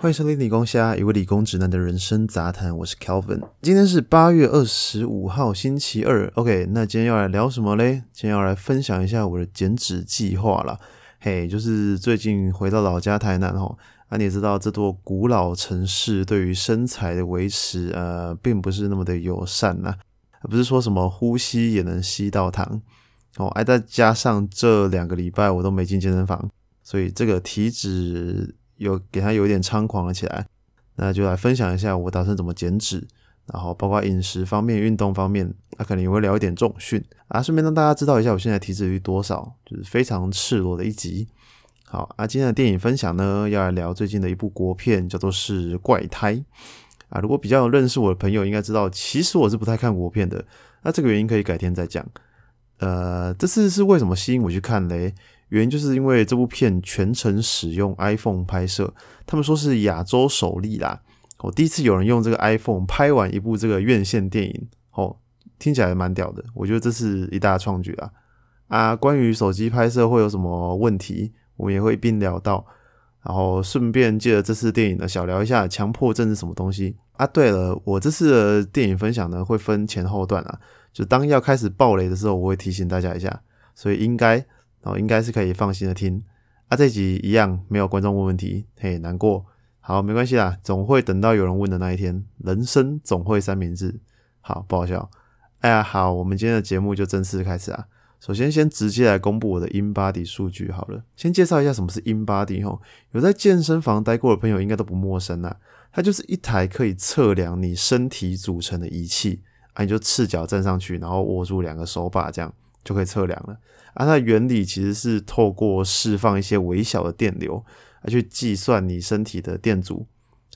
欢迎收听理工虾，一位理工直男的人生杂谈。我是 Kelvin，今天是八月二十五号，星期二。OK，那今天要来聊什么嘞？今天要来分享一下我的减脂计划啦。嘿，就是最近回到老家台南吼，啊，你也知道这座古老城市对于身材的维持，呃，并不是那么的友善呐。不是说什么呼吸也能吸到糖哦，哎，再加上这两个礼拜我都没进健身房，所以这个体脂。有给他有点猖狂了起来，那就来分享一下我打算怎么减脂，然后包括饮食方面、运动方面，那可能也会聊一点重训啊，顺便让大家知道一下我现在体脂率多少，就是非常赤裸的一集。好啊，今天的电影分享呢，要来聊最近的一部国片，叫做是《怪胎》啊。如果比较认识我的朋友，应该知道，其实我是不太看国片的。那这个原因可以改天再讲。呃，这次是为什么吸引我去看嘞？原因就是因为这部片全程使用 iPhone 拍摄，他们说是亚洲首例啦。我第一次有人用这个 iPhone 拍完一部这个院线电影，哦，听起来蛮屌的。我觉得这是一大创举啊！啊，关于手机拍摄会有什么问题，我们也会一并聊到。然后顺便借着这次电影呢，小聊一下强迫症是什么东西啊？对了，我这次的电影分享呢，会分前后段啊，就当要开始爆雷的时候，我会提醒大家一下，所以应该。哦，应该是可以放心的听啊。这集一样没有观众问问题，嘿，难过。好，没关系啦，总会等到有人问的那一天。人生总会三明治，好不好笑？哎呀，好，我们今天的节目就正式开始啊。首先，先直接来公布我的 InBody 数据好了。先介绍一下什么是 InBody 吼，有在健身房待过的朋友应该都不陌生啦。它就是一台可以测量你身体组成的仪器啊，你就赤脚站上去，然后握住两个手把这样。就可以测量了啊！它的原理其实是透过释放一些微小的电流，来去计算你身体的电阻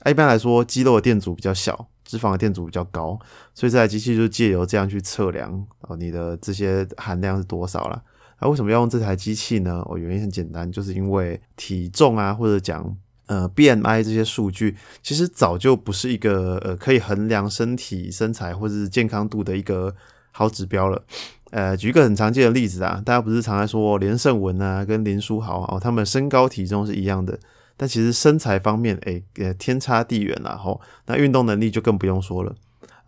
啊。一般来说，肌肉的电阻比较小，脂肪的电阻比较高，所以这台机器就借由这样去测量哦，你的这些含量是多少了。那为什么要用这台机器呢？哦，原因很简单，就是因为体重啊，或者讲呃 BMI 这些数据，其实早就不是一个呃可以衡量身体身材或者是健康度的一个好指标了。呃，举一个很常见的例子啊，大家不是常在说连胜文啊跟林书豪哦，他们身高体重是一样的，但其实身材方面，哎，天差地远啦吼。那运动能力就更不用说了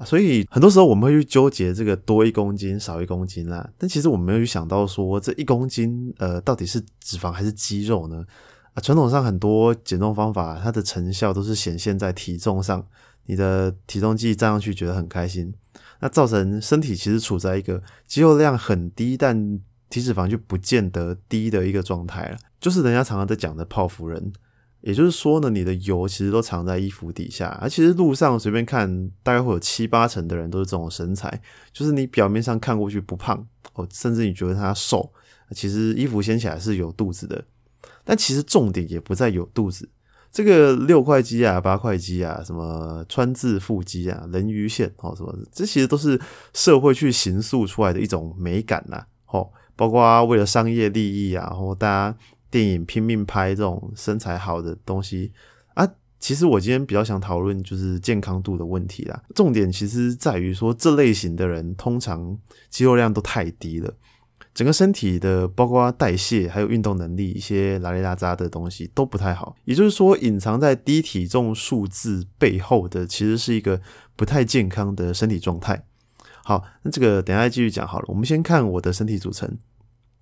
所以很多时候我们会去纠结这个多一公斤少一公斤啦，但其实我们没有去想到说这一公斤呃到底是脂肪还是肌肉呢？啊，传统上很多减重方法，它的成效都是显现在体重上，你的体重计站上去觉得很开心。那造成身体其实处在一个肌肉量很低，但体脂肪就不见得低的一个状态了，就是人家常常在讲的泡芙人。也就是说呢，你的油其实都藏在衣服底下，而其实路上随便看，大概会有七八成的人都是这种身材，就是你表面上看过去不胖哦，甚至你觉得他瘦，其实衣服掀起来是有肚子的，但其实重点也不在有肚子。这个六块肌啊、八块肌啊、什么川字腹肌啊、人鱼线哦，什么这其实都是社会去形塑出来的一种美感呐，哦，包括为了商业利益啊，然后大家电影拼命拍这种身材好的东西啊。其实我今天比较想讨论就是健康度的问题啦，重点其实在于说这类型的人通常肌肉量都太低了。整个身体的包括代谢还有运动能力一些拉里拉扎的东西都不太好，也就是说，隐藏在低体重数字背后的其实是一个不太健康的身体状态。好，那这个等下继续讲好了。我们先看我的身体组成，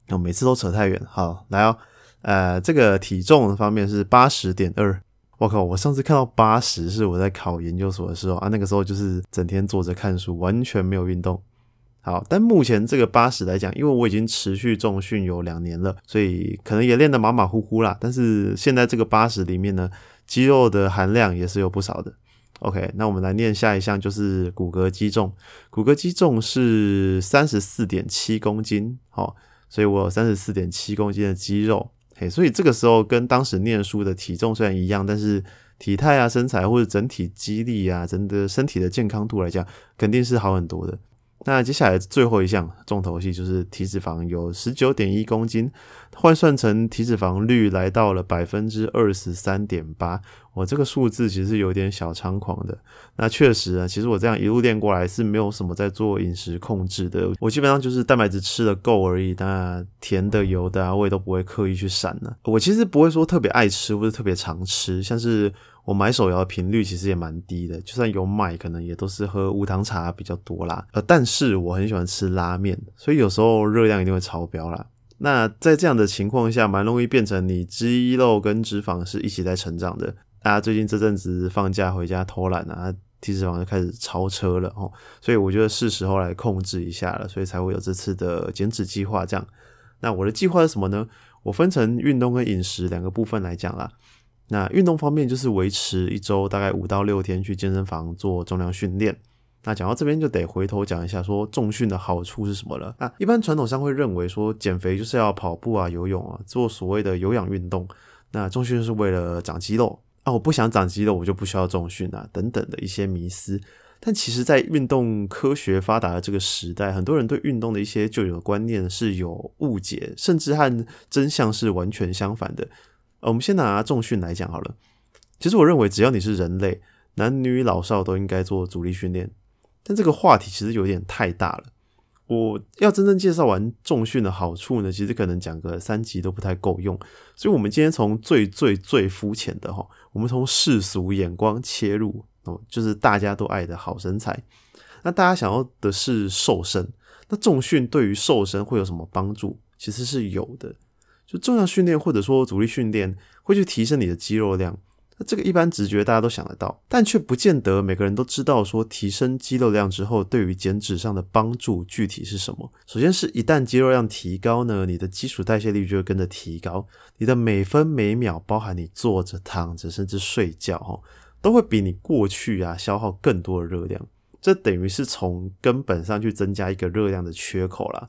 我每次都扯太远。好，来哦，呃，这个体重方面是八十点二。我靠，我上次看到八十是我在考研究所的时候啊，那个时候就是整天坐着看书，完全没有运动。好，但目前这个八十来讲，因为我已经持续重训有两年了，所以可能也练得马马虎虎啦。但是现在这个八十里面呢，肌肉的含量也是有不少的。OK，那我们来念下一项，就是骨骼肌重。骨骼肌重是三十四点七公斤，好，所以我有三十四点七公斤的肌肉。嘿，所以这个时候跟当时念书的体重虽然一样，但是体态啊、身材或者整体肌力啊、整个身体的健康度来讲，肯定是好很多的。那接下来最后一项重头戏就是体脂肪有十九点一公斤，换算成体脂肪率来到了百分之二十三点八。我这个数字其实有点小猖狂的。那确实啊，其实我这样一路练过来是没有什么在做饮食控制的，我基本上就是蛋白质吃的够而已。那甜的、油的啊，我也都不会刻意去闪呢。我其实不会说特别爱吃或者特别常吃，像是我买手摇的频率其实也蛮低的，就算有买，可能也都是喝无糖茶比较多啦。呃，但是我很喜欢吃拉面，所以有时候热量一定会超标啦。那在这样的情况下，蛮容易变成你肌肉跟脂肪是一起在成长的。大家最近这阵子放假回家偷懒啊，体脂肪就开始超车了哦，所以我觉得是时候来控制一下了，所以才会有这次的减脂计划。这样，那我的计划是什么呢？我分成运动跟饮食两个部分来讲啦。那运动方面就是维持一周大概五到六天去健身房做重量训练。那讲到这边就得回头讲一下，说重训的好处是什么了。那一般传统上会认为说减肥就是要跑步啊、游泳啊，做所谓的有氧运动。那重训是为了长肌肉啊，我不想长肌肉，我就不需要重训啊，等等的一些迷思。但其实，在运动科学发达的这个时代，很多人对运动的一些旧有的观念是有误解，甚至和真相是完全相反的。我们先拿重训来讲好了。其实我认为，只要你是人类，男女老少都应该做阻力训练。但这个话题其实有点太大了。我要真正介绍完重训的好处呢，其实可能讲个三集都不太够用。所以，我们今天从最最最肤浅的哈，我们从世俗眼光切入。哦，就是大家都爱的好身材。那大家想要的是瘦身，那重训对于瘦身会有什么帮助？其实是有的。就重量训练或者说阻力训练会去提升你的肌肉量，那这个一般直觉大家都想得到，但却不见得每个人都知道说提升肌肉量之后对于减脂上的帮助具体是什么。首先是一旦肌肉量提高呢，你的基础代谢率就会跟着提高，你的每分每秒，包含你坐着、躺着，甚至睡觉，哈。都会比你过去啊消耗更多的热量，这等于是从根本上去增加一个热量的缺口啦。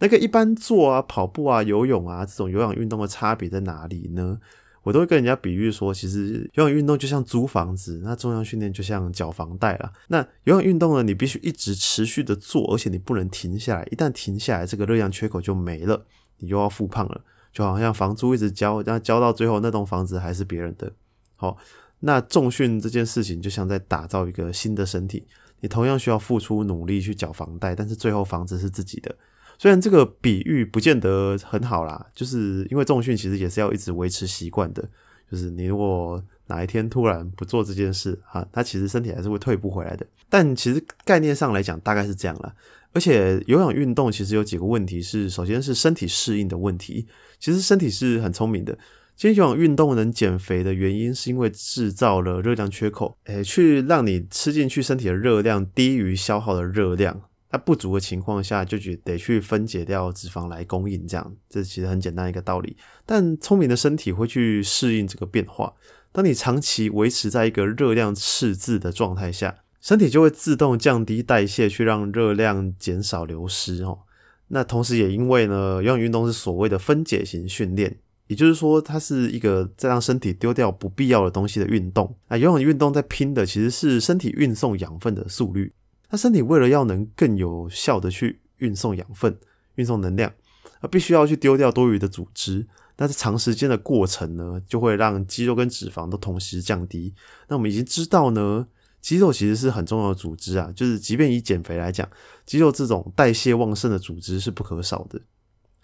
那个一般做啊跑步啊游泳啊这种有氧运动的差别在哪里呢？我都会跟人家比喻说，其实有氧运动就像租房子，那重量训练就像缴房贷啦。那有氧运动呢，你必须一直持续的做，而且你不能停下来，一旦停下来，这个热量缺口就没了，你又要复胖了，就好像房租一直交，那交到最后那栋房子还是别人的，好。那重训这件事情就像在打造一个新的身体，你同样需要付出努力去缴房贷，但是最后房子是自己的。虽然这个比喻不见得很好啦，就是因为重训其实也是要一直维持习惯的，就是你如果哪一天突然不做这件事啊，它其实身体还是会退步回来的。但其实概念上来讲，大概是这样啦。而且有氧运动其实有几个问题是，首先是身体适应的问题，其实身体是很聪明的。今天有氧运动能减肥的原因，是因为制造了热量缺口，诶，去让你吃进去身体的热量低于消耗的热量。那不足的情况下，就得得去分解掉脂肪来供应，这样这其实很简单一个道理。但聪明的身体会去适应这个变化。当你长期维持在一个热量赤字的状态下，身体就会自动降低代谢，去让热量减少流失哦。那同时也因为呢，有氧运动是所谓的分解型训练。也就是说，它是一个在让身体丢掉不必要的东西的运动。啊，游泳运动在拼的其实是身体运送养分的速率。那身体为了要能更有效的去运送养分、运送能量，啊，必须要去丢掉多余的组织。但是长时间的过程呢，就会让肌肉跟脂肪都同时降低。那我们已经知道呢，肌肉其实是很重要的组织啊。就是即便以减肥来讲，肌肉这种代谢旺盛的组织是不可少的。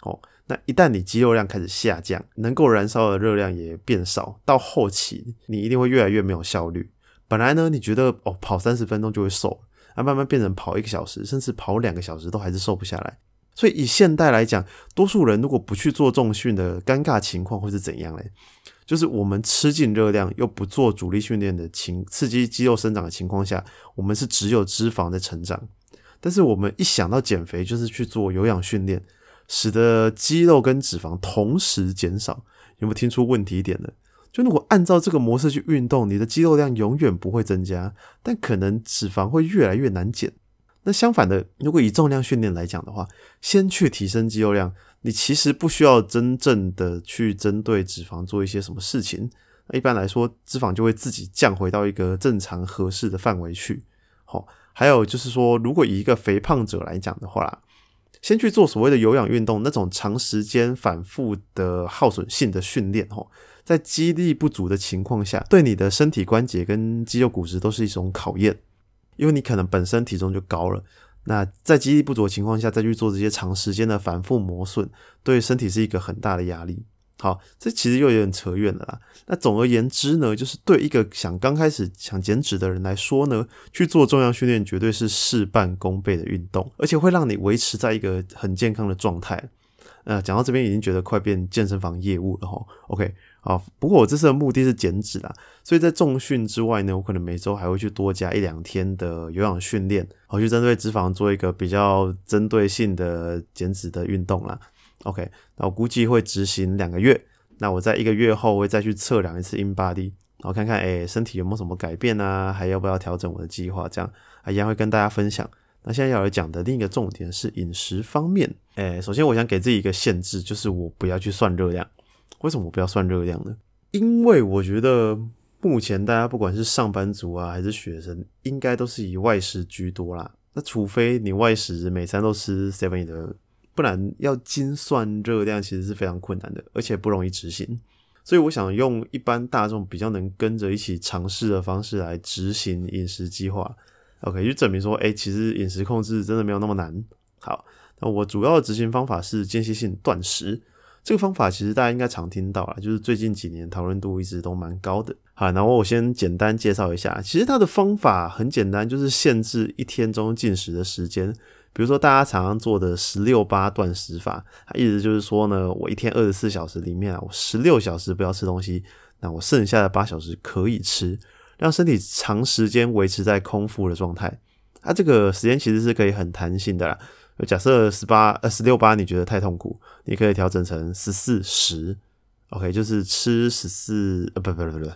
哦。那一旦你肌肉量开始下降，能够燃烧的热量也变少，到后期你一定会越来越没有效率。本来呢，你觉得哦跑三十分钟就会瘦，啊慢慢变成跑一个小时，甚至跑两个小时都还是瘦不下来。所以以现代来讲，多数人如果不去做重训的尴尬情况会是怎样嘞？就是我们吃进热量又不做主力训练的情刺激肌肉生长的情况下，我们是只有脂肪在成长。但是我们一想到减肥，就是去做有氧训练。使得肌肉跟脂肪同时减少，有没有听出问题点呢？就如果按照这个模式去运动，你的肌肉量永远不会增加，但可能脂肪会越来越难减。那相反的，如果以重量训练来讲的话，先去提升肌肉量，你其实不需要真正的去针对脂肪做一些什么事情。一般来说，脂肪就会自己降回到一个正常合适的范围去。好，还有就是说，如果以一个肥胖者来讲的话。先去做所谓的有氧运动，那种长时间反复的耗损性的训练，吼，在肌力不足的情况下，对你的身体关节跟肌肉骨质都是一种考验，因为你可能本身体重就高了，那在肌力不足的情况下再去做这些长时间的反复磨损，对身体是一个很大的压力。好，这其实又有点扯远了啦。那总而言之呢，就是对一个想刚开始想减脂的人来说呢，去做重量训练绝对是事半功倍的运动，而且会让你维持在一个很健康的状态。呃，讲到这边已经觉得快变健身房业务了哈。OK，啊，不过我这次的目的是减脂啦，所以在重训之外呢，我可能每周还会去多加一两天的有氧训练，好去针对脂肪做一个比较针对性的减脂的运动啦。OK，那我估计会执行两个月，那我在一个月后会再去测量一次 in body，然后看看哎身体有没有什么改变啊，还要不要调整我的计划，这样一样会跟大家分享。那现在要来讲的另一个重点是饮食方面。诶，首先我想给自己一个限制，就是我不要去算热量。为什么不要算热量呢？因为我觉得目前大家不管是上班族啊，还是学生，应该都是以外食居多啦。那除非你外食每餐都吃 seven 的，不然要精算热量其实是非常困难的，而且不容易执行。所以我想用一般大众比较能跟着一起尝试的方式来执行饮食计划。OK，就证明说，哎，其实饮食控制真的没有那么难。好，那我主要的执行方法是间歇性断食。这个方法其实大家应该常听到了，就是最近几年讨论度一直都蛮高的。好，然后我先简单介绍一下，其实它的方法很简单，就是限制一天中进食的时间。比如说大家常常做的十六八断食法，它意思就是说呢，我一天二十四小时里面啊，我十六小时不要吃东西，那我剩下的八小时可以吃。让身体长时间维持在空腹的状态，它这个时间其实是可以很弹性的啦。假设十八呃十六八你觉得太痛苦，你可以调整成十四十，OK，就是吃十四呃不不不不，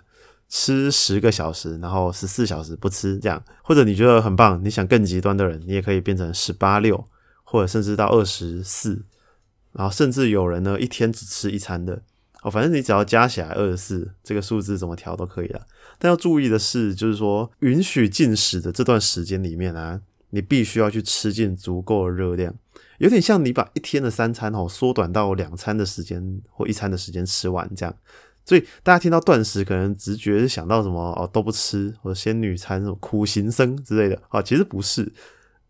吃十个小时，然后十四小时不吃这样。或者你觉得很棒，你想更极端的人，你也可以变成十八六，或者甚至到二十四，然后甚至有人呢一天只吃一餐的。哦，反正你只要加起来二十四，这个数字怎么调都可以了。但要注意的是，就是说允许进食的这段时间里面啊，你必须要去吃进足够的热量，有点像你把一天的三餐哦缩短到两餐的时间或一餐的时间吃完这样。所以大家听到断食，可能直觉是想到什么哦都不吃，或者仙女餐、什么苦行僧之类的啊，其实不是，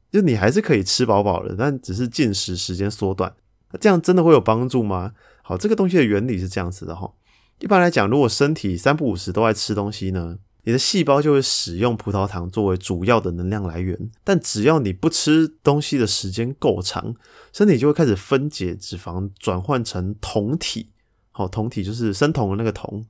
就你还是可以吃饱饱的，但只是进食时间缩短。这样真的会有帮助吗？好，这个东西的原理是这样子的哈。一般来讲，如果身体三不五时都在吃东西呢，你的细胞就会使用葡萄糖作为主要的能量来源。但只要你不吃东西的时间够长，身体就会开始分解脂肪，转换成酮体。好，酮体就是生酮的那个酮，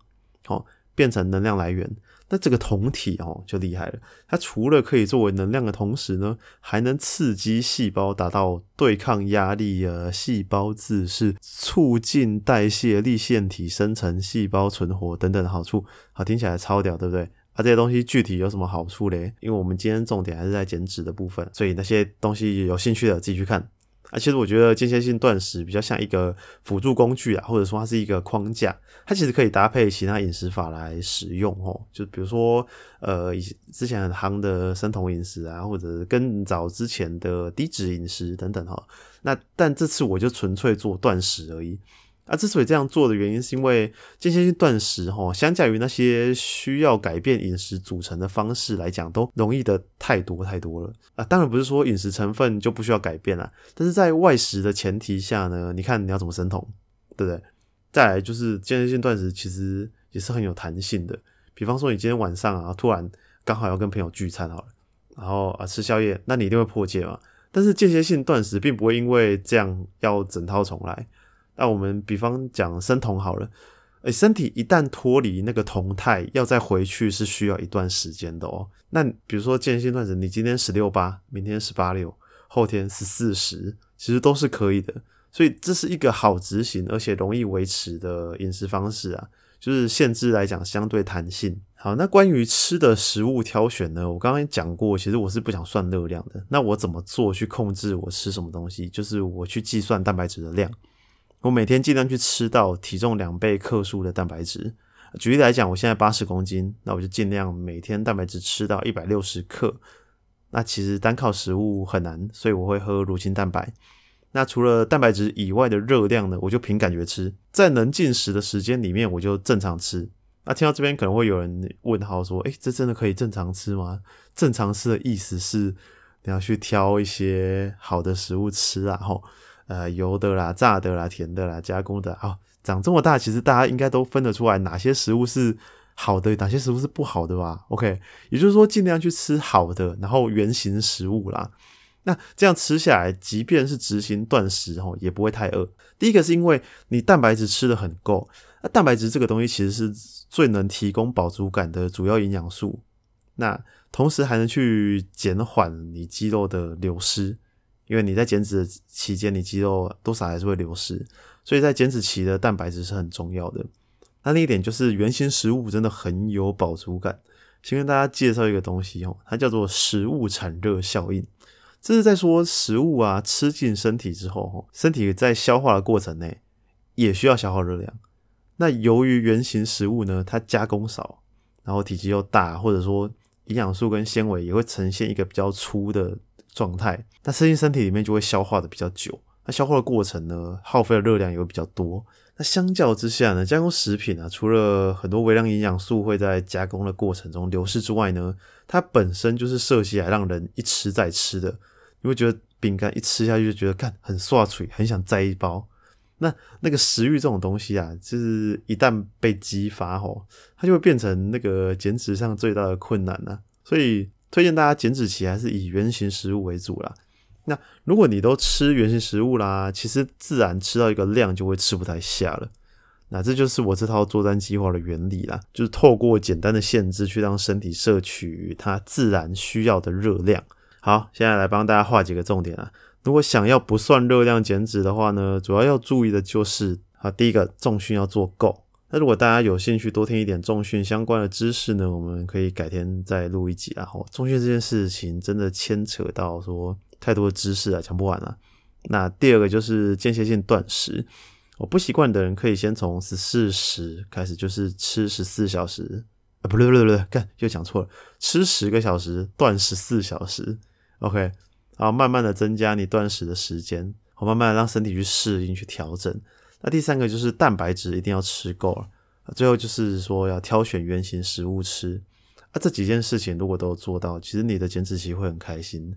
好，变成能量来源。那这个酮体哦就厉害了，它除了可以作为能量的同时呢，还能刺激细胞达到对抗压力啊、细胞自噬、促进代谢、立腺体生成、细胞存活等等的好处。好，听起来超屌，对不对？这些东西具体有什么好处嘞？因为我们今天重点还是在减脂的部分，所以那些东西有兴趣的自己去看。啊，其实我觉得间歇性断食比较像一个辅助工具啊，或者说它是一个框架，它其实可以搭配其他饮食法来使用哦。就比如说，呃，以之前很夯的生酮饮食啊，或者更早之前的低脂饮食等等哈。那但这次我就纯粹做断食而已。啊，之所以这样做的原因，是因为间歇性断食哈，相较于那些需要改变饮食组成的方式来讲，都容易的太多太多了啊。当然不是说饮食成分就不需要改变了，但是在外食的前提下呢，你看你要怎么生酮，对不对？再来就是间歇性断食其实也是很有弹性的，比方说你今天晚上啊，突然刚好要跟朋友聚餐好了，然后啊吃宵夜，那你一定会破戒嘛。但是间歇性断食并不会因为这样要整套重来。那我们比方讲生酮好了，诶，身体一旦脱离那个酮态，要再回去是需要一段时间的哦。那比如说间歇断食，你今天十六八，明天十八六，后天十四十，其实都是可以的。所以这是一个好执行而且容易维持的饮食方式啊，就是限制来讲相对弹性。好，那关于吃的食物挑选呢，我刚刚讲过，其实我是不想算热量的。那我怎么做去控制我吃什么东西？就是我去计算蛋白质的量。我每天尽量去吃到体重两倍克数的蛋白质。举例来讲，我现在八十公斤，那我就尽量每天蛋白质吃到一百六十克。那其实单靠食物很难，所以我会喝乳清蛋白。那除了蛋白质以外的热量呢，我就凭感觉吃。在能进食的时间里面，我就正常吃。那听到这边可能会有人问号说：“诶，这真的可以正常吃吗？”正常吃的意思是你要去挑一些好的食物吃啊，吼。呃油的啦、炸的啦、甜的啦、加工的啊，长这么大，其实大家应该都分得出来哪些食物是好的，哪些食物是不好的吧？OK，也就是说尽量去吃好的，然后原形食物啦。那这样吃下来，即便是执行断食哦，也不会太饿。第一个是因为你蛋白质吃的很够，那蛋白质这个东西其实是最能提供饱足感的主要营养素。那同时还能去减缓你肌肉的流失，因为你在减脂期间，你肌肉多少还是会流失，所以在减脂期的蛋白质是很重要的。那另一点就是原型食物真的很有饱足感。先跟大家介绍一个东西哦，它叫做食物产热效应。这是在说食物啊吃进身体之后，身体在消化的过程内也需要消耗热量。那由于原型食物呢，它加工少，然后体积又大，或者说营养素跟纤维也会呈现一个比较粗的状态，那吃进身体里面就会消化的比较久。那消化的过程呢，耗费的热量也会比较多。那相较之下呢，加工食品啊，除了很多微量营养素会在加工的过程中流失之外呢，它本身就是设计来让人一吃再吃的。你会觉得饼干一吃下去就觉得干很刷嘴，很想再一包。那那个食欲这种东西啊，就是一旦被激发吼，它就会变成那个减脂上最大的困难了。所以推荐大家减脂期还是以原形食物为主啦。那如果你都吃原形食物啦，其实自然吃到一个量就会吃不太下了。那这就是我这套作战计划的原理啦，就是透过简单的限制去让身体摄取它自然需要的热量。好，现在来帮大家画几个重点啊。如果想要不算热量减脂的话呢，主要要注意的就是啊，第一个重训要做够。那如果大家有兴趣多听一点重训相关的知识呢，我们可以改天再录一集啊。重训这件事情真的牵扯到说太多的知识啊，讲不完了。那第二个就是间歇性断食，我不习惯的人可以先从十四时开始，就是吃十四小时啊，不对不对不对，干又讲错了，吃十个小时断十四小时。OK，然后慢慢的增加你断食的时间，好慢慢让身体去适应去调整。那第三个就是蛋白质一定要吃够了，最后就是说要挑选原型食物吃。啊，这几件事情如果都做到，其实你的减脂期会很开心，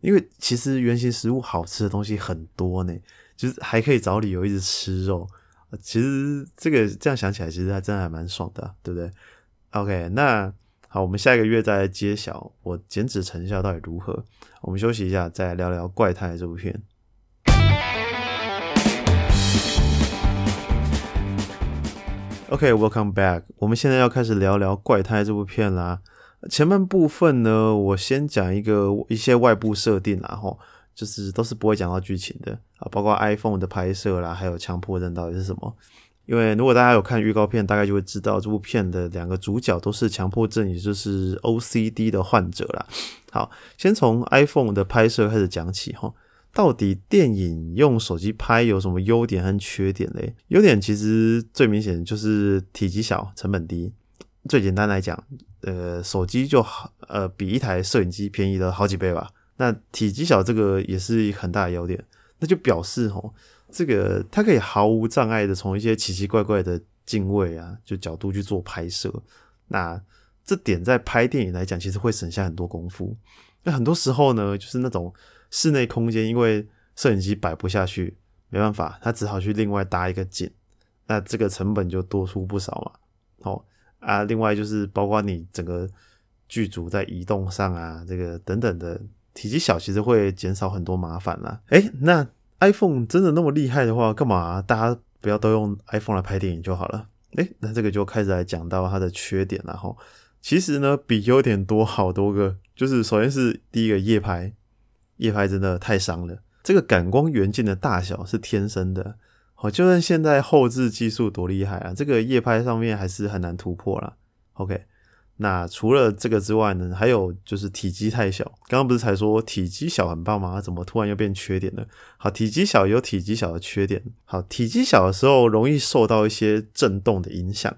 因为其实原型食物好吃的东西很多呢，就是还可以找理由一直吃肉。其实这个这样想起来，其实还真的还蛮爽的，对不对？OK，那。好，我们下一个月再来揭晓我减脂成效到底如何。我们休息一下，再聊聊《怪胎》这部片。OK，Welcome back。我们现在要开始聊聊《怪胎》这部片啦。前半部分呢，我先讲一个一些外部设定啦，吼，就是都是不会讲到剧情的啊，包括 iPhone 的拍摄啦，还有强迫症到底是什么。因为如果大家有看预告片，大概就会知道这部片的两个主角都是强迫症，也就是 OCD 的患者啦。好，先从 iPhone 的拍摄开始讲起哈。到底电影用手机拍有什么优点和缺点嘞？优点其实最明显就是体积小、成本低。最简单来讲，呃，手机就好，呃，比一台摄影机便宜了好几倍吧。那体积小这个也是很大的优点，那就表示吼。这个它可以毫无障碍的从一些奇奇怪怪的镜位啊，就角度去做拍摄。那这点在拍电影来讲，其实会省下很多功夫。那很多时候呢，就是那种室内空间，因为摄影机摆不下去，没办法，他只好去另外搭一个景。那这个成本就多出不少嘛。哦啊，另外就是包括你整个剧组在移动上啊，这个等等的体积小，其实会减少很多麻烦啦。诶，那。iPhone 真的那么厉害的话，干嘛大家不要都用 iPhone 来拍电影就好了？诶，那这个就开始来讲到它的缺点了哈。其实呢，比优点多好多个。就是首先是第一个夜拍，夜拍真的太伤了。这个感光元件的大小是天生的，好，就算现在后置技术多厉害啊，这个夜拍上面还是很难突破了。OK。那除了这个之外呢，还有就是体积太小。刚刚不是才说体积小很棒吗？怎么突然又变缺点了？好，体积小有体积小的缺点。好，体积小的时候容易受到一些震动的影响。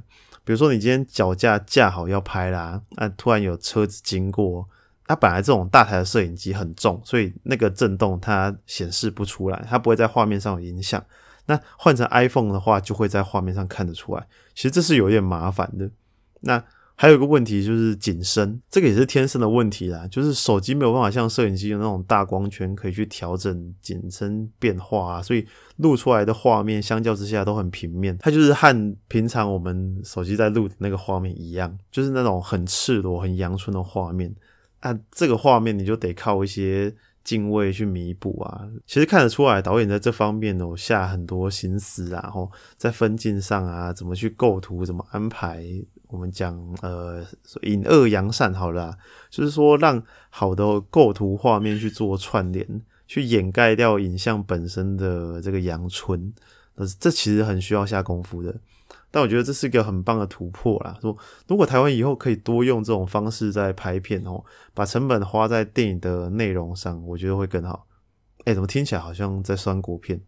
比如说你今天脚架架好要拍啦，啊突然有车子经过，它本来这种大台的摄影机很重，所以那个震动它显示不出来，它不会在画面上有影响。那换成 iPhone 的话，就会在画面上看得出来。其实这是有点麻烦的。那还有一个问题就是景深，这个也是天生的问题啦。就是手机没有办法像摄影机有那种大光圈可以去调整景深变化啊，所以录出来的画面相较之下都很平面。它就是和平常我们手机在录的那个画面一样，就是那种很赤裸、很阳春的画面。啊，这个画面你就得靠一些镜位去弥补啊。其实看得出来，导演在这方面哦下很多心思啊，然后在分镜上啊，怎么去构图，怎么安排。我们讲呃隐恶扬善好了，就是说让好的构图画面去做串联，去掩盖掉影像本身的这个阳春，呃，这其实很需要下功夫的。但我觉得这是一个很棒的突破啦。说如果台湾以后可以多用这种方式在拍片哦，把成本花在电影的内容上，我觉得会更好。哎，怎么听起来好像在酸国片？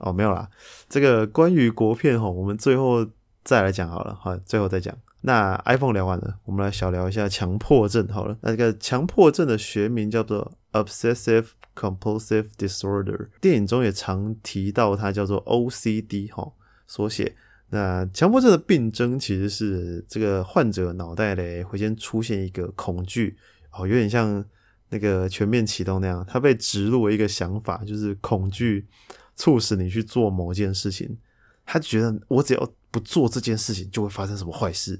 哦，没有啦，这个关于国片哈，我们最后再来讲好了，好，最后再讲。那 iPhone 聊完了，我们来小聊一下强迫症好了。那这个强迫症的学名叫做 Obsessive Compulsive Disorder，电影中也常提到它叫做 OCD 哈缩写。那强迫症的病症其实是这个患者脑袋里会先出现一个恐惧哦，有点像那个全面启动那样，他被植入一个想法，就是恐惧促使你去做某件事情。他觉得我只要不做这件事情，就会发生什么坏事。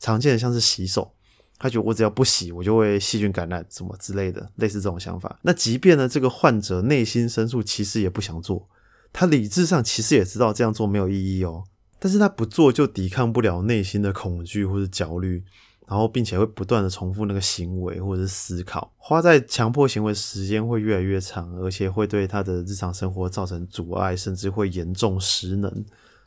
常见的像是洗手，他觉得我只要不洗，我就会细菌感染什么之类的，类似这种想法。那即便呢，这个患者内心深处其实也不想做，他理智上其实也知道这样做没有意义哦，但是他不做就抵抗不了内心的恐惧或者焦虑，然后并且会不断的重复那个行为或者是思考，花在强迫行为时间会越来越长，而且会对他的日常生活造成阻碍，甚至会严重失能。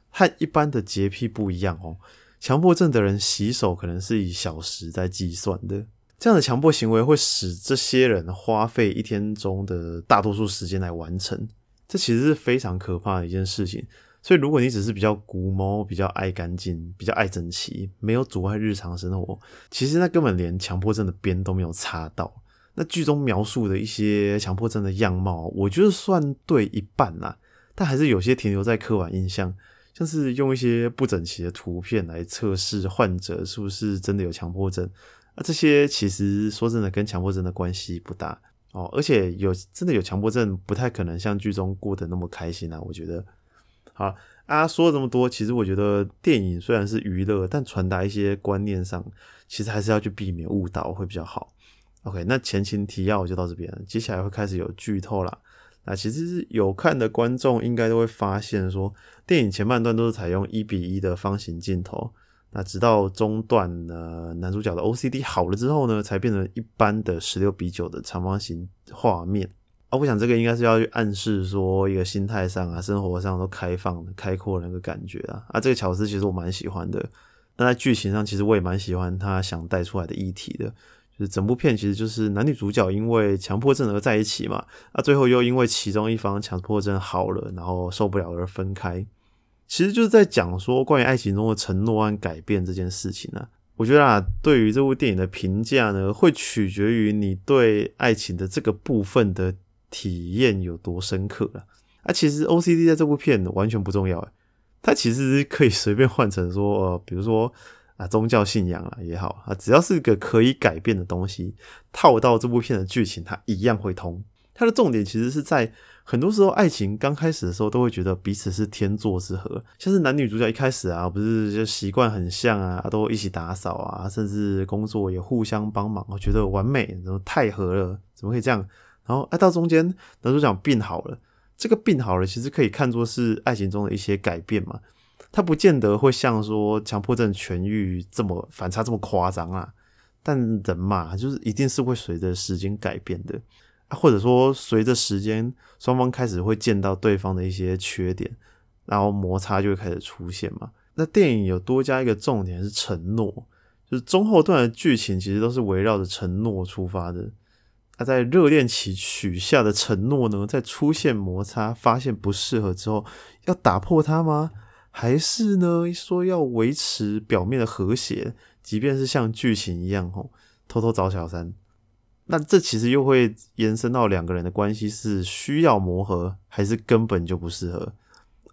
和一般的洁癖不一样哦。强迫症的人洗手可能是以小时在计算的，这样的强迫行为会使这些人花费一天中的大多数时间来完成，这其实是非常可怕的一件事情。所以，如果你只是比较古猫，比较爱干净，比较爱整齐，没有阻碍日常生活，其实那根本连强迫症的边都没有擦到。那剧中描述的一些强迫症的样貌，我觉得算对一半啦，但还是有些停留在刻板印象。像是用一些不整齐的图片来测试患者是不是真的有强迫症，啊，这些其实说真的跟强迫症的关系不大哦，而且有真的有强迫症，不太可能像剧中过得那么开心啊。我觉得，好啊，说了这么多，其实我觉得电影虽然是娱乐，但传达一些观念上，其实还是要去避免误导会比较好。OK，那前情提要就到这边，接下来会开始有剧透啦。那其实有看的观众应该都会发现，说电影前半段都是采用一比一的方形镜头，那直到中段呢，男主角的 OCD 好了之后呢，才变成一般的十六比九的长方形画面。啊，我想这个应该是要去暗示说一个心态上啊，生活上都开放、开阔那个感觉啊。啊，这个巧思其实我蛮喜欢的。那在剧情上，其实我也蛮喜欢他想带出来的议题的。就是整部片其实就是男女主角因为强迫症而在一起嘛，啊，最后又因为其中一方强迫症好了，然后受不了而分开，其实就是在讲说关于爱情中的承诺和改变这件事情呢。我觉得啊，对于这部电影的评价呢，会取决于你对爱情的这个部分的体验有多深刻了。啊，其实 OCD 在这部片完全不重要，它其实可以随便换成说，呃，比如说。啊，宗教信仰啊也好啊，只要是个可以改变的东西，套到这部片的剧情，它一样会通。它的重点其实是在很多时候，爱情刚开始的时候都会觉得彼此是天作之合，像是男女主角一开始啊，不是就习惯很像啊，都一起打扫啊，甚至工作也互相帮忙，我觉得完美，怎么太合了？怎么可以这样？然后哎，到中间男主角病好了，这个病好了，其实可以看作是爱情中的一些改变嘛。他不见得会像说强迫症痊愈这么反差这么夸张啊，但人嘛，就是一定是会随着时间改变的，或者说随着时间双方开始会见到对方的一些缺点，然后摩擦就会开始出现嘛。那电影有多加一个重点是承诺，就是中后段的剧情其实都是围绕着承诺出发的。那在热恋期许下的承诺呢，在出现摩擦、发现不适合之后，要打破它吗？还是呢？说要维持表面的和谐，即便是像剧情一样吼，偷偷找小三，那这其实又会延伸到两个人的关系是需要磨合，还是根本就不适合？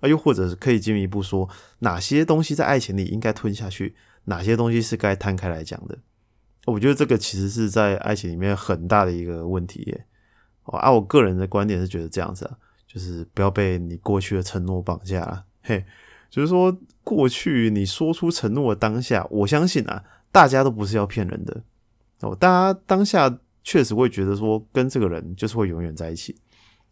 啊，又或者是可以进一步说，哪些东西在爱情里应该吞下去，哪些东西是该摊开来讲的。我觉得这个其实是在爱情里面很大的一个问题耶。哦，啊，我个人的观点是觉得这样子啊，就是不要被你过去的承诺绑架了。嘿，就是说过去你说出承诺的当下，我相信啊，大家都不是要骗人的哦，大家当下确实会觉得说跟这个人就是会永远在一起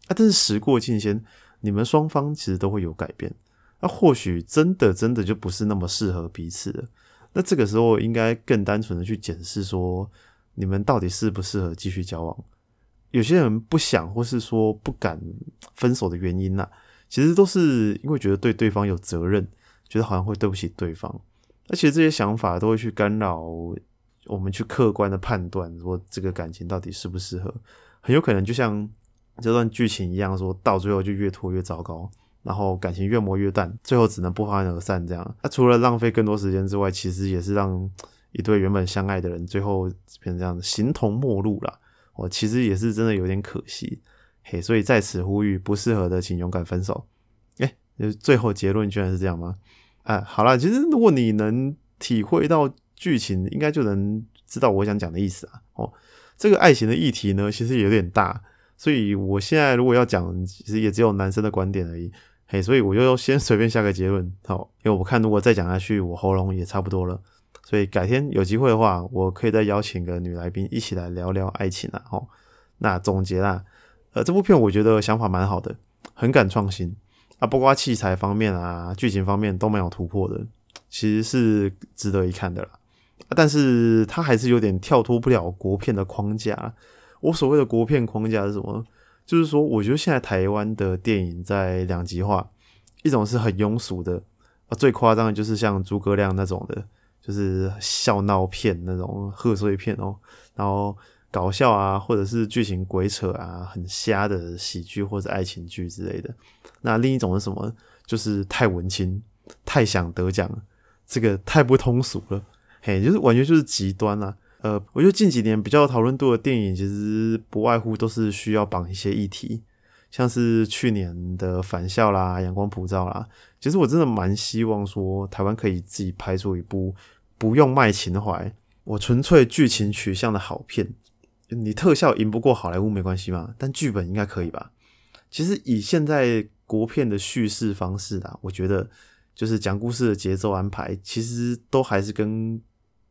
啊，但是时过境迁，你们双方其实都会有改变，那或许真的真的就不是那么适合彼此了。那这个时候应该更单纯的去检视说，你们到底适不适合继续交往？有些人不想或是说不敢分手的原因呐，其实都是因为觉得对对方有责任，觉得好像会对不起对方，而且这些想法都会去干扰我们去客观的判断，说这个感情到底适不适合，很有可能就像这段剧情一样，说到最后就越拖越糟糕。然后感情越磨越淡，最后只能不欢而散。这样，那除了浪费更多时间之外，其实也是让一对原本相爱的人最后变成这样形同陌路了。我其实也是真的有点可惜，嘿，所以在此呼吁，不适合的请勇敢分手。哎，最后结论居然是这样吗？哎，好了，其实如果你能体会到剧情，应该就能知道我想讲的意思啊。哦，这个爱情的议题呢，其实有点大，所以我现在如果要讲，其实也只有男生的观点而已。嘿，所以我就先随便下个结论，好，因为我看如果再讲下去，我喉咙也差不多了，所以改天有机会的话，我可以再邀请个女来宾一起来聊聊爱情啊。哦，那总结啦，呃，这部片我觉得想法蛮好的，很敢创新啊，包括器材方面啊、剧情方面都蛮有突破的，其实是值得一看的啦。但是它还是有点跳脱不了国片的框架。我所谓的国片框架是什么？就是说，我觉得现在台湾的电影在两极化，一种是很庸俗的，啊，最夸张的就是像诸葛亮那种的，就是笑闹片那种贺岁片哦，然后搞笑啊，或者是剧情鬼扯啊，很瞎的喜剧或者爱情剧之类的。那另一种是什么？就是太文青，太想得奖，这个太不通俗了，嘿，就是完全就是极端啊。呃，我觉得近几年比较讨论度的电影，其实不外乎都是需要绑一些议题，像是去年的《返校》啦，《阳光普照》啦。其实我真的蛮希望说，台湾可以自己拍出一部不用卖情怀，我纯粹剧情取向的好片。你特效赢不过好莱坞没关系嘛，但剧本应该可以吧？其实以现在国片的叙事方式啊，我觉得就是讲故事的节奏安排，其实都还是跟。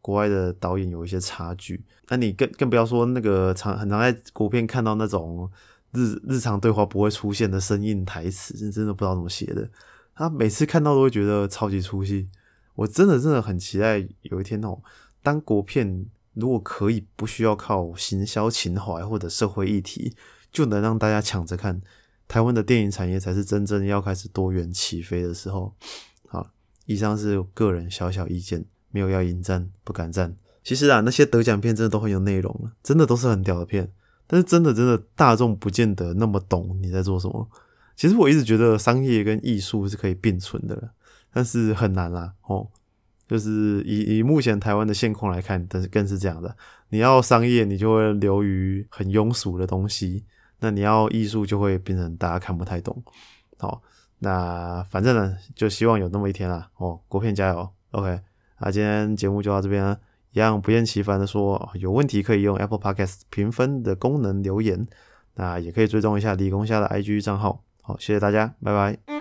国外的导演有一些差距，那你更更不要说那个常很常在国片看到那种日日常对话不会出现的生硬台词，是真的不知道怎么写的。他每次看到都会觉得超级出戏。我真的真的很期待有一天哦，当国片如果可以不需要靠行销情怀或者社会议题，就能让大家抢着看，台湾的电影产业才是真正要开始多元起飞的时候。好，以上是个人小小意见。没有要迎战，不敢战。其实啊，那些得奖片真的都很有内容真的都是很屌的片。但是真的真的大众不见得那么懂你在做什么。其实我一直觉得商业跟艺术是可以并存的，但是很难啦哦。就是以以目前台湾的现况来看，但是更是这样的。你要商业，你就会流于很庸俗的东西；那你要艺术，就会变成大家看不太懂。好，那反正呢，就希望有那么一天啦。哦，国片加油，OK。那今天节目就到这边，一样不厌其烦的说，有问题可以用 Apple Podcast 评分的功能留言，那也可以追踪一下理工下的 IG 账号。好，谢谢大家，拜拜。